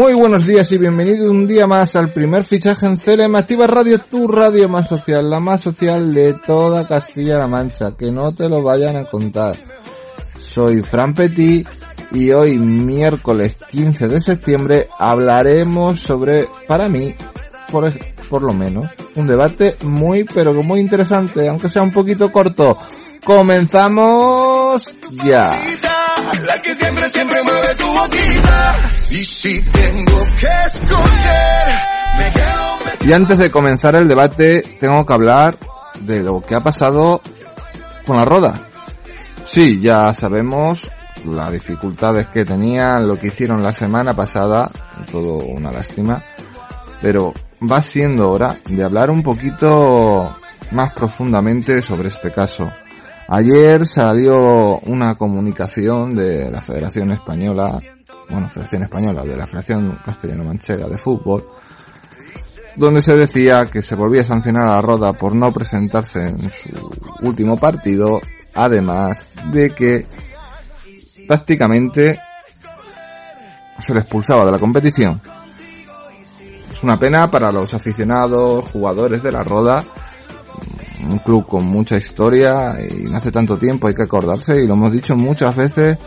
Muy buenos días y bienvenido un día más al primer fichaje en CLM Activa Radio, tu radio más social, la más social de toda Castilla-La Mancha, que no te lo vayan a contar. Soy Fran Petit y hoy miércoles 15 de septiembre hablaremos sobre, para mí, por, por lo menos, un debate muy pero que muy interesante, aunque sea un poquito corto. Comenzamos ya. Y Y antes de comenzar el debate, tengo que hablar de lo que ha pasado con la roda. Sí, ya sabemos las dificultades que tenían, lo que hicieron la semana pasada, todo una lástima, pero va siendo hora de hablar un poquito más profundamente sobre este caso. Ayer salió una comunicación de la Federación Española, bueno, Federación Española, de la Federación Castellano-Manchega de Fútbol, donde se decía que se volvía a sancionar a la Roda por no presentarse en su último partido, además de que prácticamente se le expulsaba de la competición. Es una pena para los aficionados, jugadores de la Roda, un club con mucha historia y no hace tanto tiempo, hay que acordarse y lo hemos dicho muchas veces,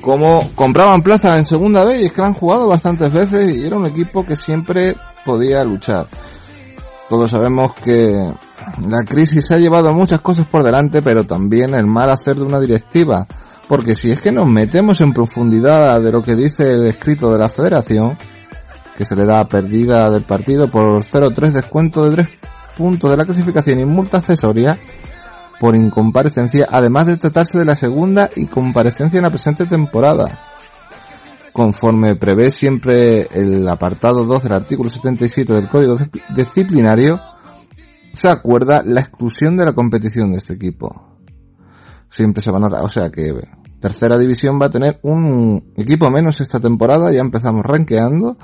como compraban plaza en segunda vez y es que han jugado bastantes veces y era un equipo que siempre podía luchar. Todos sabemos que la crisis ha llevado muchas cosas por delante, pero también el mal hacer de una directiva. Porque si es que nos metemos en profundidad de lo que dice el escrito de la federación, que se le da perdida del partido por 0-3 descuento de 3 puntos de la clasificación y multa accesoria por incomparecencia, además de tratarse de la segunda incomparecencia en la presente temporada. Conforme prevé siempre el apartado 2 del artículo 77 del Código Discipl- Disciplinario, se acuerda la exclusión de la competición de este equipo. Siempre se van a, o sea que tercera división va a tener un equipo menos esta temporada, ya empezamos rankeando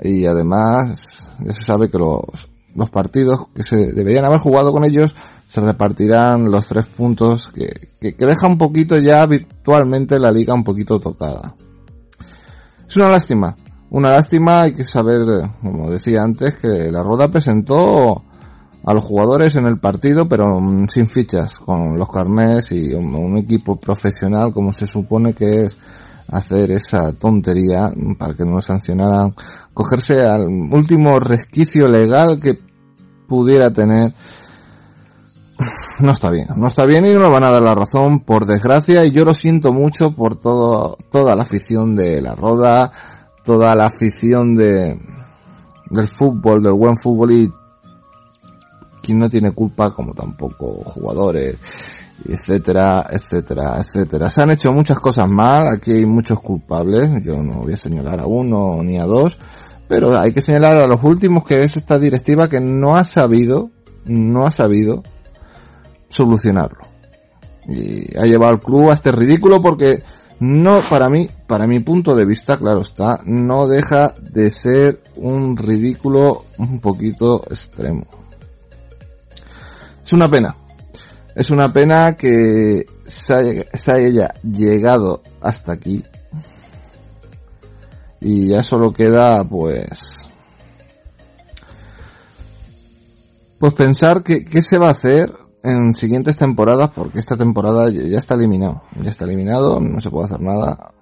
y además ya se sabe que los, los partidos que se deberían haber jugado con ellos se repartirán los tres puntos que, que, que deja un poquito ya virtualmente la liga un poquito tocada. Es una lástima, una lástima hay que saber, como decía antes, que la Roda presentó a los jugadores en el partido, pero sin fichas, con los carnés y un, un equipo profesional como se supone que es hacer esa tontería para que no sancionaran, cogerse al último resquicio legal que pudiera tener. No está bien, no está bien y no van a dar la razón por desgracia y yo lo siento mucho por todo, toda la afición de la roda, toda la afición de, del fútbol, del buen fútbol y quien no tiene culpa como tampoco jugadores, etcétera, etcétera, etcétera. Se han hecho muchas cosas mal, aquí hay muchos culpables, yo no voy a señalar a uno ni a dos, pero hay que señalar a los últimos que es esta directiva que no ha sabido, no ha sabido solucionarlo. Y ha llevado al club a este ridículo porque no, para mí, para mi punto de vista, claro está, no deja de ser un ridículo un poquito extremo. Es una pena. Es una pena que se haya, se llegado hasta aquí. Y ya solo queda, pues... Pues pensar que, qué se va a hacer en siguientes temporadas, porque esta temporada ya está eliminado. Ya está eliminado, no se puede hacer nada.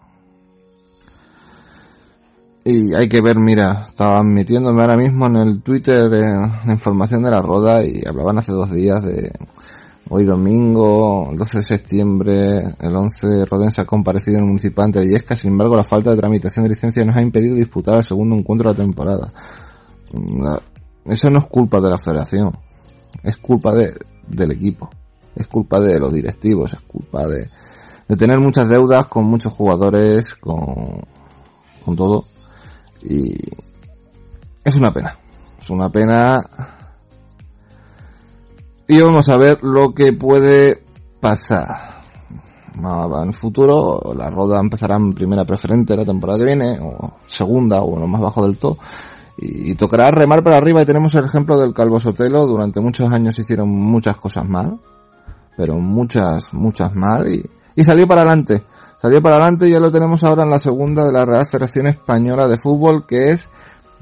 Y hay que ver, mira, estaban metiéndome ahora mismo en el Twitter eh, la información de la roda y hablaban hace dos días de hoy domingo, el 12 de septiembre, el 11 Rodense ha comparecido en el municipal ante Illesca, sin embargo la falta de tramitación de licencia nos ha impedido disputar el segundo encuentro de la temporada. Eso no es culpa de la federación, es culpa de, del equipo, es culpa de los directivos, es culpa de, de tener muchas deudas con muchos jugadores, con, con todo. Y es una pena, es una pena. Y vamos a ver lo que puede pasar. En el futuro, la Roda empezará en primera preferente la temporada que viene, o segunda, o lo más bajo del todo y, tocará remar para arriba y tenemos el ejemplo del Calvo Sotelo. Durante muchos años hicieron muchas cosas mal, pero muchas, muchas mal y, y salió para adelante. Salió para adelante y ya lo tenemos ahora en la segunda de la Real Federación Española de Fútbol que es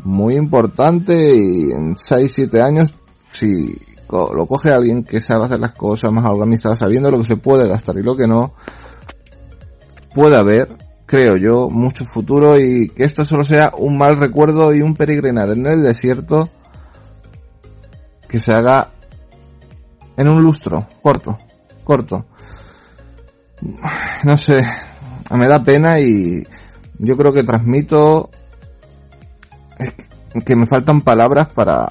muy importante y en 6-7 años si lo coge alguien que sabe hacer las cosas más organizadas, sabiendo lo que se puede gastar y lo que no, puede haber creo yo, mucho futuro y que esto solo sea un mal recuerdo y un peregrinar en el desierto que se haga en un lustro, corto, corto. No sé, me da pena y yo creo que transmito que me faltan palabras para,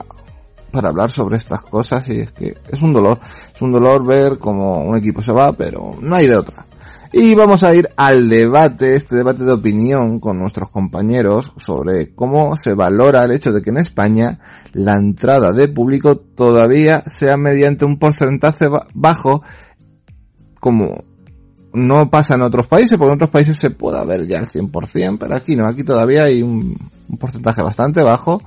para hablar sobre estas cosas y es que es un dolor, es un dolor ver como un equipo se va, pero no hay de otra. Y vamos a ir al debate, este debate de opinión con nuestros compañeros sobre cómo se valora el hecho de que en España la entrada de público todavía sea mediante un porcentaje bajo como no pasa en otros países, porque en otros países se puede ver ya el 100%, pero aquí no, aquí todavía hay un, un porcentaje bastante bajo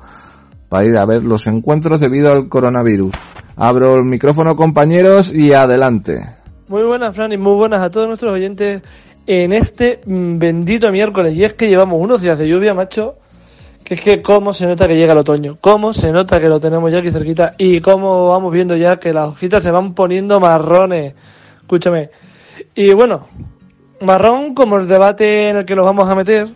para ir a ver los encuentros debido al coronavirus. Abro el micrófono compañeros y adelante. Muy buenas, Fran, y muy buenas a todos nuestros oyentes en este mm, bendito miércoles. Y es que llevamos unos días de lluvia, macho, que es que cómo se nota que llega el otoño, cómo se nota que lo tenemos ya aquí cerquita y cómo vamos viendo ya que las hojitas se van poniendo marrones. Escúchame. Y bueno, marrón como el debate en el que nos vamos a meter,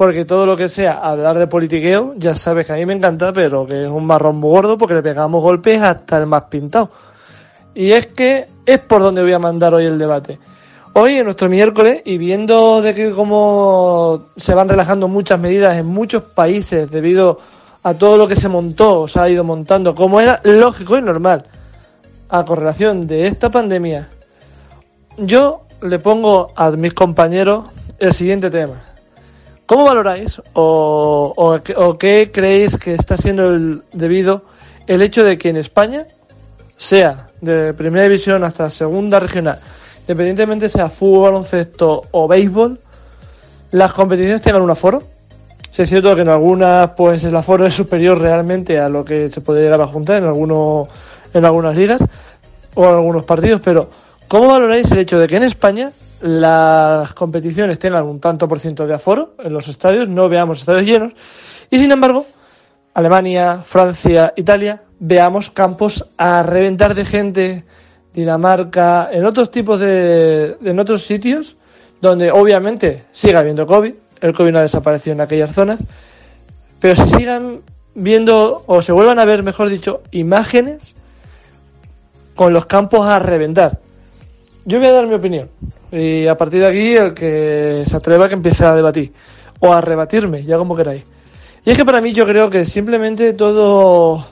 porque todo lo que sea hablar de politiqueo, ya sabes que a mí me encanta, pero que es un marrón muy gordo porque le pegamos golpes hasta el más pintado. Y es que es por donde voy a mandar hoy el debate. Hoy, en nuestro miércoles, y viendo de que cómo se van relajando muchas medidas en muchos países debido a todo lo que se montó o se ha ido montando, como era lógico y normal, a correlación de esta pandemia, yo le pongo a mis compañeros el siguiente tema. ¿Cómo valoráis o, o qué creéis que está siendo el debido el hecho de que en España sea de primera división hasta segunda regional, independientemente sea fútbol, baloncesto o béisbol, las competiciones tengan un aforo. Si es cierto que en algunas pues el aforo es superior realmente a lo que se puede llegar a juntar en algunos en algunas ligas o en algunos partidos, pero ¿cómo valoráis el hecho de que en España las competiciones tengan un tanto por ciento de aforo en los estadios, no veamos estadios llenos, y sin embargo, Alemania, Francia, Italia veamos campos a reventar de gente, Dinamarca, en otros tipos de, en otros sitios donde obviamente siga habiendo COVID, el COVID no ha desaparecido en aquellas zonas, pero se sigan viendo o se vuelvan a ver, mejor dicho, imágenes con los campos a reventar. Yo voy a dar mi opinión y a partir de aquí el que se atreva que empiece a debatir o a rebatirme, ya como queráis. Y es que para mí yo creo que simplemente todo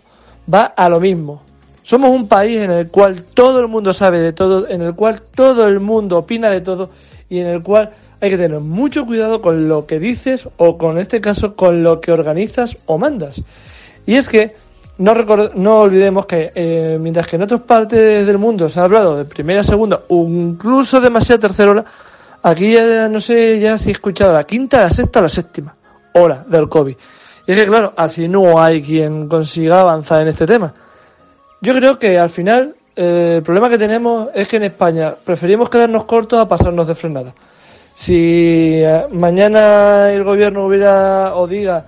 va a lo mismo. Somos un país en el cual todo el mundo sabe de todo, en el cual todo el mundo opina de todo y en el cual hay que tener mucho cuidado con lo que dices o con este caso con lo que organizas o mandas. Y es que no, no olvidemos que eh, mientras que en otras partes del mundo se ha hablado de primera, segunda incluso demasiada tercera hora, aquí ya no sé ya si he escuchado la quinta, la sexta o la séptima hora del COVID. Y es que, claro, así no hay quien consiga avanzar en este tema. Yo creo que al final eh, el problema que tenemos es que en España preferimos quedarnos cortos a pasarnos de frenada. Si eh, mañana el gobierno hubiera o diga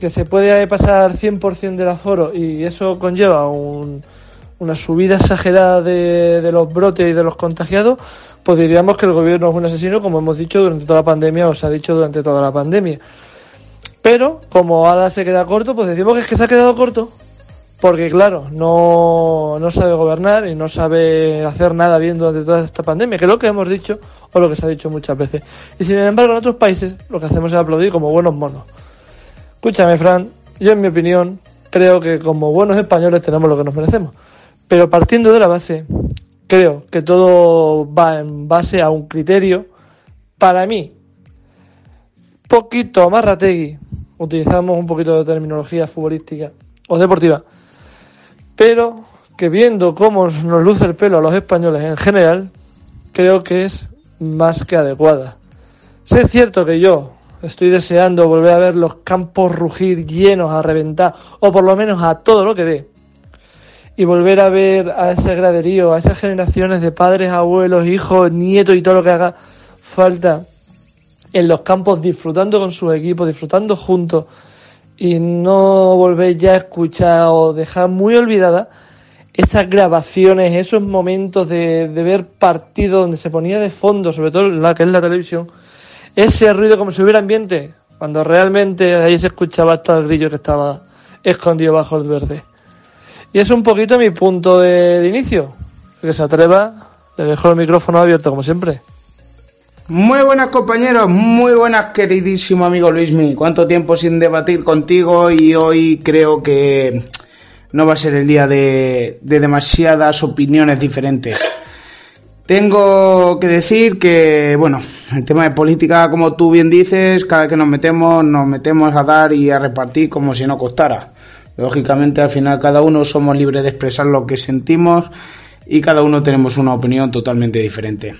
que se puede pasar 100% del aforo y eso conlleva una subida exagerada de, de, los brotes y de los contagiados, pues diríamos que el gobierno es un asesino, como hemos dicho durante toda la pandemia o se ha dicho durante toda la pandemia. Pero como ahora se queda corto, pues decimos que es que se ha quedado corto. Porque claro, no, no sabe gobernar y no sabe hacer nada bien durante toda esta pandemia, que es lo que hemos dicho o lo que se ha dicho muchas veces. Y sin embargo en otros países lo que hacemos es aplaudir como buenos monos. Escúchame, Fran, yo en mi opinión creo que como buenos españoles tenemos lo que nos merecemos. Pero partiendo de la base, creo que todo va en base a un criterio, para mí, poquito amarrategui, utilizamos un poquito de terminología futbolística o deportiva, pero que viendo cómo nos luce el pelo a los españoles en general, creo que es más que adecuada. Sé es cierto que yo estoy deseando volver a ver los campos rugir llenos a reventar, o por lo menos a todo lo que dé, y volver a ver a ese graderío, a esas generaciones de padres, abuelos, hijos, nietos y todo lo que haga falta en los campos disfrutando con sus equipos, disfrutando juntos. Y no volver ya a escuchar o dejar muy olvidada estas grabaciones, esos momentos de, de ver partidos donde se ponía de fondo, sobre todo la que es la televisión, ese ruido como si hubiera ambiente, cuando realmente ahí se escuchaba hasta el grillo que estaba escondido bajo el verde. Y es un poquito mi punto de, inicio. Que se atreva, le dejo el micrófono abierto como siempre. Muy buenas compañeros, muy buenas queridísimo amigo Luismi. Cuánto tiempo sin debatir contigo y hoy creo que no va a ser el día de demasiadas opiniones diferentes. Tengo que decir que, bueno, el tema de política, como tú bien dices, cada vez que nos metemos, nos metemos a dar y a repartir como si no costara. Lógicamente, al final, cada uno somos libres de expresar lo que sentimos y cada uno tenemos una opinión totalmente diferente.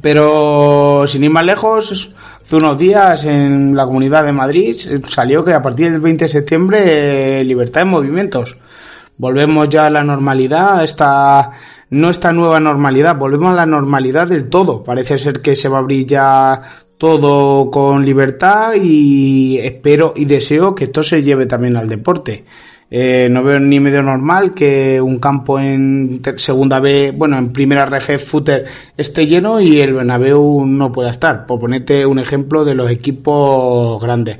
Pero, sin ir más lejos, hace unos días en la Comunidad de Madrid salió que a partir del 20 de septiembre, eh, libertad de movimientos. Volvemos ya a la normalidad, esta no esta nueva normalidad, volvemos a la normalidad del todo. Parece ser que se va a abrir ya todo con libertad y espero y deseo que esto se lleve también al deporte. Eh, no veo ni medio normal que un campo en segunda B, bueno, en primera RF footer esté lleno y el Bernabéu no pueda estar. Por ponerte un ejemplo de los equipos grandes.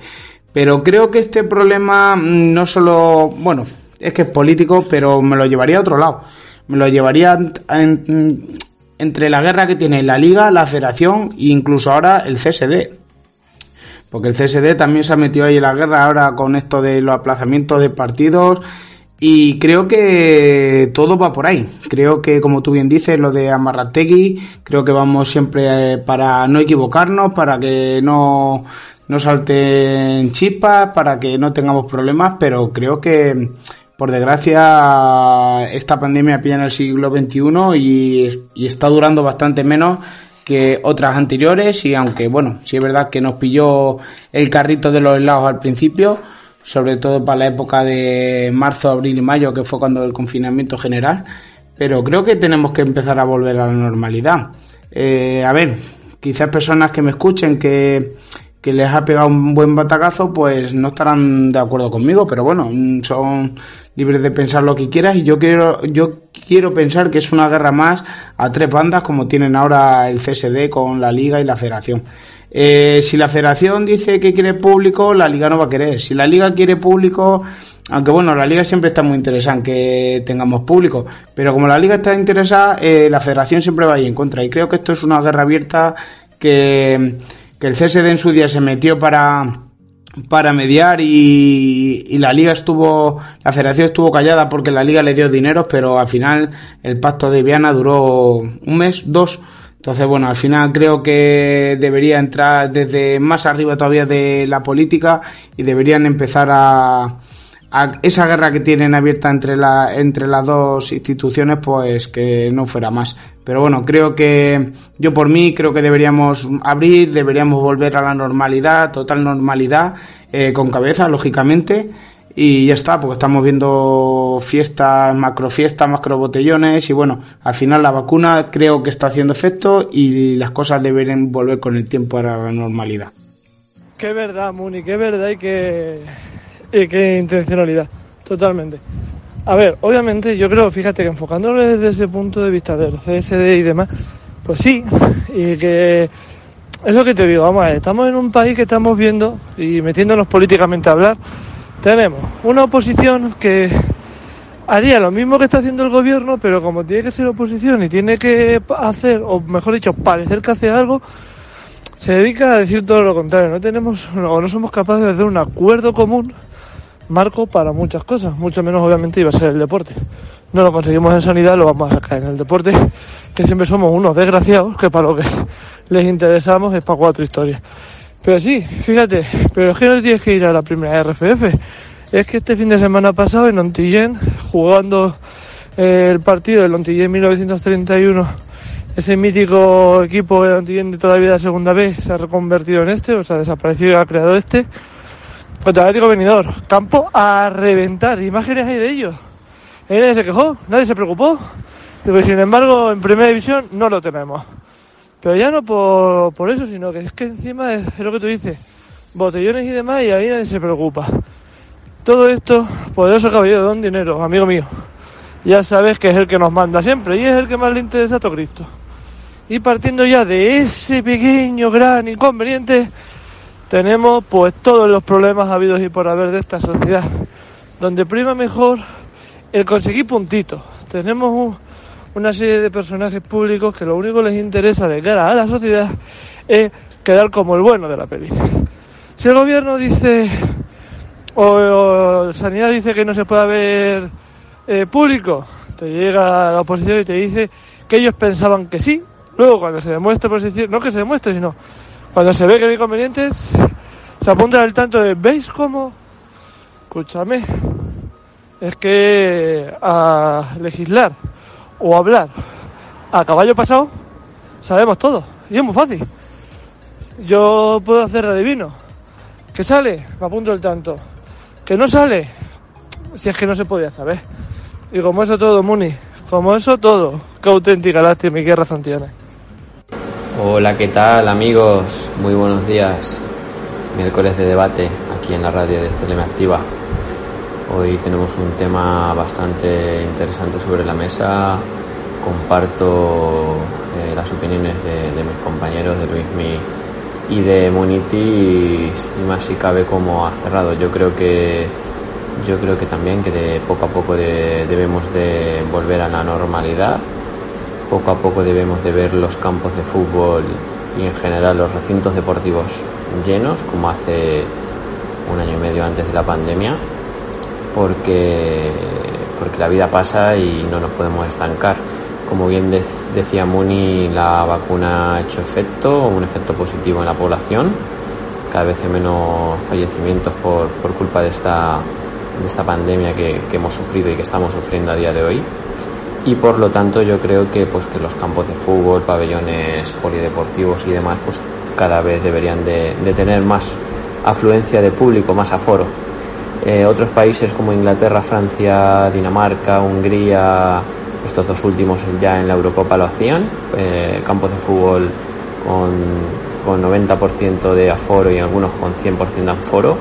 Pero creo que este problema mm, no solo, bueno, es que es político, pero me lo llevaría a otro lado lo llevaría en, entre la guerra que tiene la liga, la federación e incluso ahora el CSD. Porque el CSD también se ha metido ahí en la guerra ahora con esto de los aplazamientos de partidos y creo que todo va por ahí. Creo que, como tú bien dices, lo de Amarrategui, creo que vamos siempre eh, para no equivocarnos, para que no, no salten chispas, para que no tengamos problemas, pero creo que por desgracia, esta pandemia pilla en el siglo XXI y, está durando bastante menos que otras anteriores y aunque bueno, sí es verdad que nos pilló el carrito de los helados al principio, sobre todo para la época de marzo, abril y mayo, que fue cuando el confinamiento general, pero creo que tenemos que empezar a volver a la normalidad. Eh, a ver, quizás personas que me escuchen que, que les ha pegado un buen batacazo, pues no estarán de acuerdo conmigo, pero bueno, son libres de pensar lo que quieras y yo quiero, yo quiero pensar que es una guerra más a tres bandas como tienen ahora el CSD con la Liga y la Federación. Eh, si la Federación dice que quiere público, la Liga no va a querer. Si la Liga quiere público, aunque bueno, la Liga siempre está muy interesada en que tengamos público, pero como la Liga está interesada, eh, la Federación siempre va a ir en contra. Y creo que esto es una guerra abierta que que el CSD en su día se metió para para mediar y, y, la liga estuvo, la federación estuvo callada porque la liga le dio dinero, pero al final el pacto de Viana duró un mes, dos. Entonces, bueno, al final creo que debería entrar desde más arriba todavía de la política y deberían empezar a, a esa guerra que tienen abierta entre, la, entre las dos instituciones, pues que no fuera más. Pero bueno, creo que yo por mí creo que deberíamos abrir, deberíamos volver a la normalidad, total normalidad, eh, con cabeza, lógicamente. Y ya está, porque estamos viendo fiestas, macro fiestas, macro botellones y bueno, al final la vacuna creo que está haciendo efecto y las cosas deberían volver con el tiempo a la normalidad. Qué verdad, Muni, qué verdad y qué, y qué intencionalidad, totalmente. A ver, obviamente yo creo, fíjate que enfocándolo desde ese punto de vista del CSD y demás, pues sí, y que es lo que te digo, vamos a ver, estamos en un país que estamos viendo y metiéndonos políticamente a hablar, tenemos una oposición que haría lo mismo que está haciendo el gobierno, pero como tiene que ser oposición y tiene que hacer, o mejor dicho, parecer que hace algo, se dedica a decir todo lo contrario. No tenemos o no somos capaces de hacer un acuerdo común marco para muchas cosas, mucho menos obviamente iba a ser el deporte. No lo conseguimos en sanidad, lo vamos a sacar en el deporte, que siempre somos unos desgraciados, que para lo que les interesamos es para cuatro historias. Pero sí, fíjate, pero es que no tienes que ir a la primera RFF. Es que este fin de semana pasado en Ontillén, jugando eh, el partido del Ontillén 1931, ese mítico equipo de Ontillén de todavía de segunda vez se ha reconvertido en este, o sea, desaparecido y ha creado este. Contra Atlético Venidor, campo a reventar, imágenes hay de ellos. Y nadie se quejó, nadie se preocupó. Digo, sin embargo, en primera división no lo tenemos. Pero ya no por, por eso, sino que es que encima es, es lo que tú dices, botellones y demás, y ahí nadie se preocupa. Todo esto, poderoso caballero don dinero, amigo mío. Ya sabes que es el que nos manda siempre y es el que más le interesa a todo Cristo. Y partiendo ya de ese pequeño gran inconveniente, tenemos pues todos los problemas habidos y por haber de esta sociedad, donde prima mejor el conseguir puntitos. Tenemos un- una serie de personajes públicos que lo único que les interesa de cara a la sociedad es quedar como el bueno de la peli. Si el gobierno dice o, o Sanidad dice que no se puede haber eh, público, te llega la oposición y te dice que ellos pensaban que sí. Luego, cuando se decir, no que se demuestre, sino cuando se ve que no hay inconvenientes, se apunta al tanto de, ¿veis cómo? Escúchame, es que a legislar o hablar a caballo pasado sabemos todo y es muy fácil. Yo puedo hacer adivino. ¿Que sale? Me apunto el tanto. ¿Que no sale? Si es que no se podía saber. Y como eso todo, Muni, como eso todo, qué auténtica lástima y qué razón tiene. Hola, ¿qué tal amigos? Muy buenos días. Miércoles de debate aquí en la radio de CLM Activa. Hoy tenemos un tema bastante interesante sobre la mesa. Comparto eh, las opiniones de, mis compañeros, de Luismi y de Muniti, y, más si cabe como ha cerrado. Yo creo que yo creo que también que de poco a poco de- debemos de volver a la normalidad poco a poco debemos de ver los campos de fútbol y en general los recintos deportivos llenos como hace un año y medio antes de la pandemia porque porque la vida pasa y no nos podemos estancar. Como bien dec- decía Muni la vacuna ha hecho efecto un efecto positivo en la población. Cada vez hay menos fallecimientos por, por culpa de esta de esta pandemia que hemos sufrido y que estamos sufriendo a día de hoy y por lo tanto yo creo que pues que los campos de fútbol, pabellones polideportivos y demás pues cada vez deberían de, tener más afluencia de público, más aforo. Eh, otros países como Inglaterra, Francia, Dinamarca, Hungría, estos dos últimos ya en la Eurocopa lo hacían, eh, campos de fútbol con, con 90% de aforo y algunos con 100% de aforo.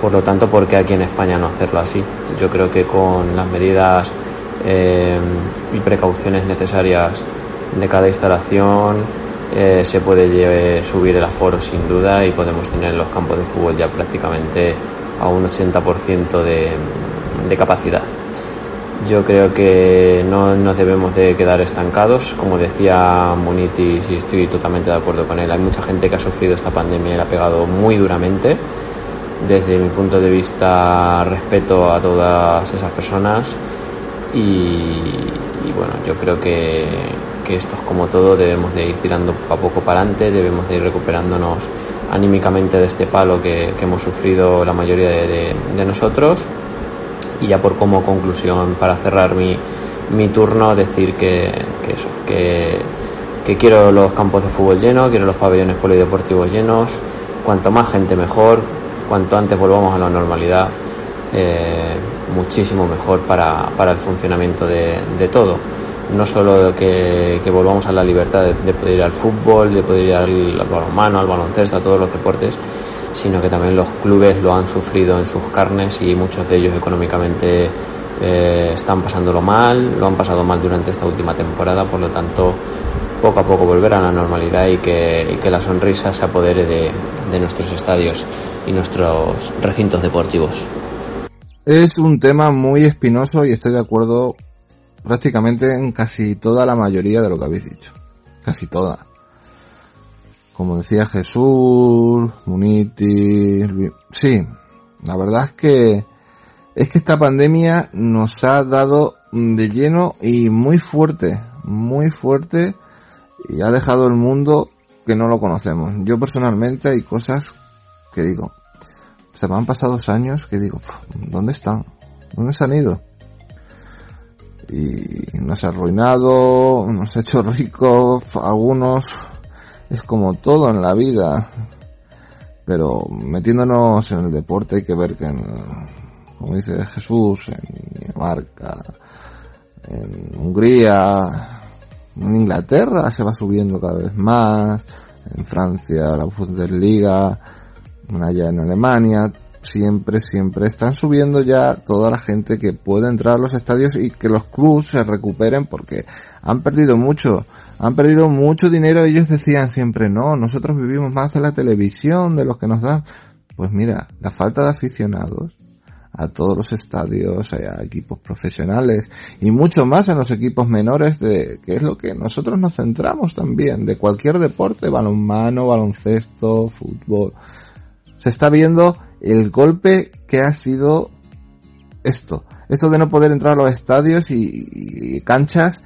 Por lo tanto, ¿por qué aquí en España no hacerlo así? Yo creo que con las medidas eh, y precauciones necesarias de cada instalación eh, se puede subir el aforo sin duda y podemos tener los campos de fútbol ya prácticamente a un 80% de, de capacidad. Yo creo que no nos debemos de quedar estancados, como decía Munitis y estoy totalmente de acuerdo con él. Hay mucha gente que ha sufrido esta pandemia y la ha pegado muy duramente. Desde mi punto de vista respeto a todas esas personas y, bueno, yo creo que, que esto es como todo, debemos de ir tirando poco a poco para adelante, debemos de ir recuperándonos anímicamente de este palo que, hemos sufrido la mayoría de, nosotros. Y ya por como conclusión para cerrar mi, mi turno decir que, que eso que, que quiero los campos de fútbol llenos quiero los pabellones polideportivos llenos. Cuanto más gente mejor. Cuanto antes volvamos a la normalidad eh, muchísimo mejor para, para el funcionamiento de, de todo no solo que, que volvamos a la libertad de, de poder ir al fútbol de poder ir al, al balonmano al baloncesto a todos los deportes sino que también los clubes lo han sufrido en sus carnes y muchos de ellos económicamente eh, están pasándolo mal, lo han pasado mal durante esta última temporada, por lo tanto poco a poco volver a la normalidad y que, que la sonrisa se apodere de, de nuestros estadios y nuestros recintos deportivos. Es un tema muy espinoso y estoy de acuerdo prácticamente en casi toda la mayoría de lo que habéis dicho. Casi toda. Como decía Jesús, Muniti, sí, la verdad es que es que esta pandemia nos ha dado de lleno y muy fuerte, muy fuerte y ha dejado el mundo que no lo conocemos. Yo personalmente hay cosas que digo, se me han pasado dos años que digo, ¿dónde están? ¿Dónde se han ido? Y nos ha arruinado, nos ha hecho ricos, algunos, es como todo en la vida. Pero metiéndonos en el deporte hay que ver que en, como dice Jesús, en Dinamarca, en Hungría, en Inglaterra se va subiendo cada vez más, en Francia la Bundesliga, allá en Alemania, siempre, siempre están subiendo ya toda la gente que puede entrar a los estadios y que los clubs se recuperen porque han perdido mucho, han perdido mucho dinero. Ellos decían siempre, no, nosotros vivimos más de la televisión, de los que nos dan. Pues mira, la falta de aficionados a todos los estadios, a equipos profesionales y mucho más en los equipos menores de que es lo que nosotros nos centramos también de cualquier deporte, balonmano, baloncesto, fútbol. Se está viendo el golpe que ha sido esto, esto de no poder entrar a los estadios y canchas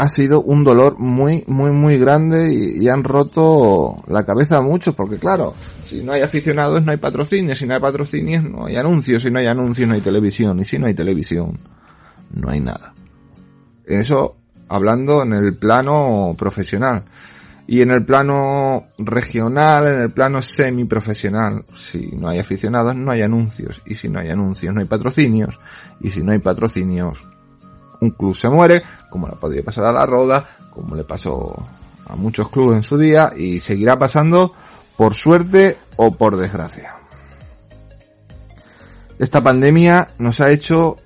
ha sido un dolor muy, muy, muy grande y, han roto la cabeza a muchos, porque claro, si no hay aficionados no hay patrocinios, si no hay patrocinios no hay anuncios, si no hay anuncios no hay televisión, y si no hay televisión no hay nada. Eso hablando en el plano profesional. Y en el plano regional, en el plano semiprofesional, si no hay aficionados, no hay anuncios. Y si no hay anuncios, no hay patrocinios. Y si no hay patrocinios, un club se muere, como le podría pasar a la Roda, como le pasó a muchos clubes en su día y seguirá pasando por suerte o por desgracia. Esta pandemia nos ha hecho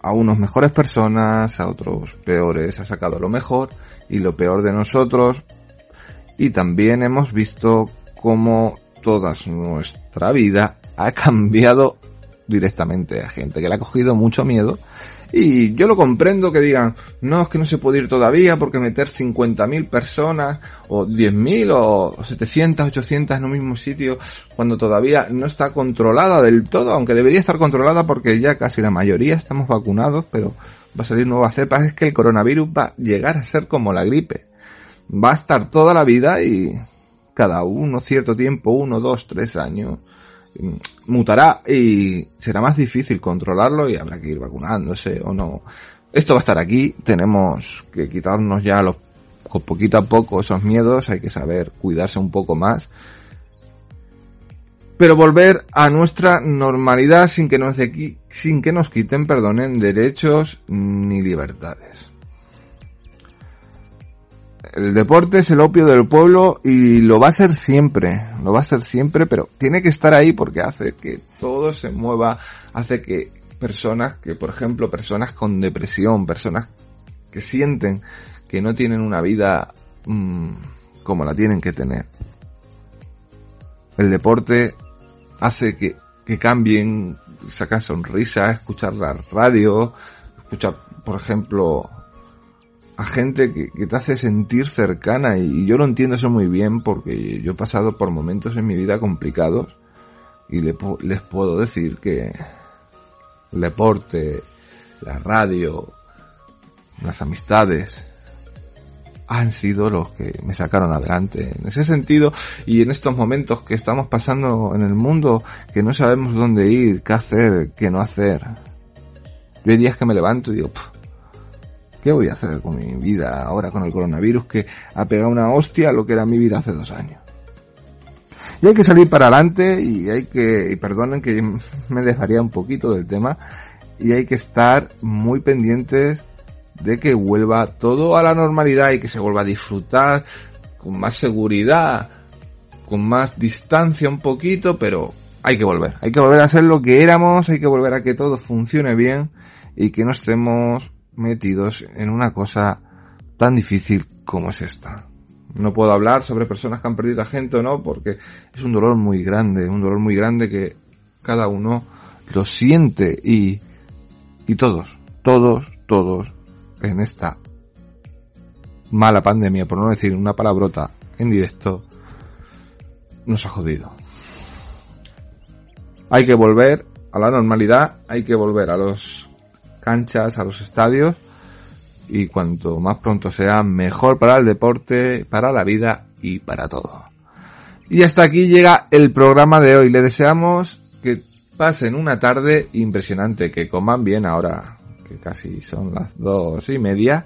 a unos mejores personas, a otros peores, ha sacado lo mejor y lo peor de nosotros y también hemos visto cómo toda nuestra vida ha cambiado directamente a gente que le ha cogido mucho miedo y yo lo comprendo que digan, no, es que no se puede ir todavía porque meter 50.000 personas o 10.000 o 700, 800 en un mismo sitio cuando todavía no está controlada del todo, aunque debería estar controlada porque ya casi la mayoría estamos vacunados, pero va a salir nueva cepa, es que el coronavirus va a llegar a ser como la gripe. Va a estar toda la vida y cada uno cierto tiempo, uno, dos, tres años, mutará y será más difícil controlarlo y habrá que ir vacunándose o no. Esto va a estar aquí, tenemos que quitarnos ya los, poquito a poco esos miedos, hay que saber cuidarse un poco más. Pero volver a nuestra normalidad sin que nos, de, sin que nos quiten, perdonen, derechos ni libertades el deporte es el opio del pueblo y lo va a ser siempre, lo va a ser siempre, pero tiene que estar ahí porque hace que todo se mueva, hace que personas, que por ejemplo personas con depresión, personas que sienten que no tienen una vida mmm, como la tienen que tener. El deporte hace que, que cambien, sacar sonrisas, escuchar la radio, escuchar, por ejemplo, a gente que, te hace sentir cercana y, yo lo entiendo eso muy bien porque yo he pasado por momentos en mi vida complicados y les puedo decir que el deporte, la radio, las amistades han sido los que me sacaron adelante. En ese sentido y en estos momentos que estamos pasando en el mundo que no sabemos dónde ir, qué hacer, qué no hacer. Yo hay días que me levanto y digo, ¿Qué voy a hacer con mi vida ahora con el coronavirus que ha pegado una hostia a lo que era mi vida hace dos años? Y hay que salir para adelante y hay que, y perdonen que me dejaría un poquito del tema, y hay que estar muy pendientes de que vuelva todo a la normalidad y que se vuelva a disfrutar con más seguridad, con más distancia un poquito, pero hay que volver, hay que volver a ser lo que éramos, hay que volver a que todo funcione bien y que no estemos metidos en una cosa tan difícil como es esta. No puedo hablar sobre personas que han perdido a gente o no, porque es un dolor muy grande, un dolor muy grande que cada uno lo siente y, y todos, todos, todos en esta mala pandemia, por no decir una palabrota en directo, nos ha jodido. Hay que volver a la normalidad, hay que volver a los canchas, a los estadios y cuanto más pronto sea, mejor para el deporte, para la vida y para todo. Y hasta aquí llega el programa de hoy. Le deseamos que pasen una tarde impresionante, que coman bien ahora, que casi son las dos y media,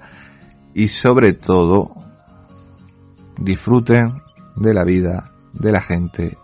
y sobre todo disfruten de la vida, de la gente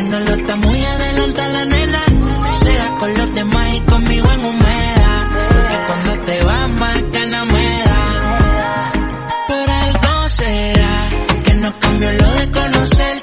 Haciéndolo está muy adelante la nena. Sea con los demás y conmigo en humedad. Que cuando te vas más ganas me da. Por algo será que no cambio lo de conocerte.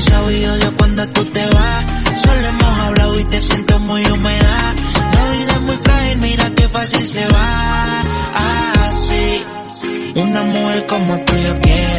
Empezado y cuando tú te vas. Solo hemos hablado y te siento muy húmeda. La vida es muy frágil, mira qué fácil se va. Así, una mujer como tú yo quiero.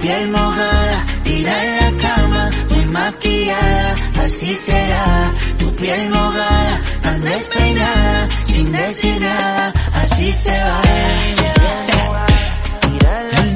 Piel mojada, tira en la cama, muy maquillada, así será. Tu piel mojada, tan despeinada, sin decir nada, así se va. El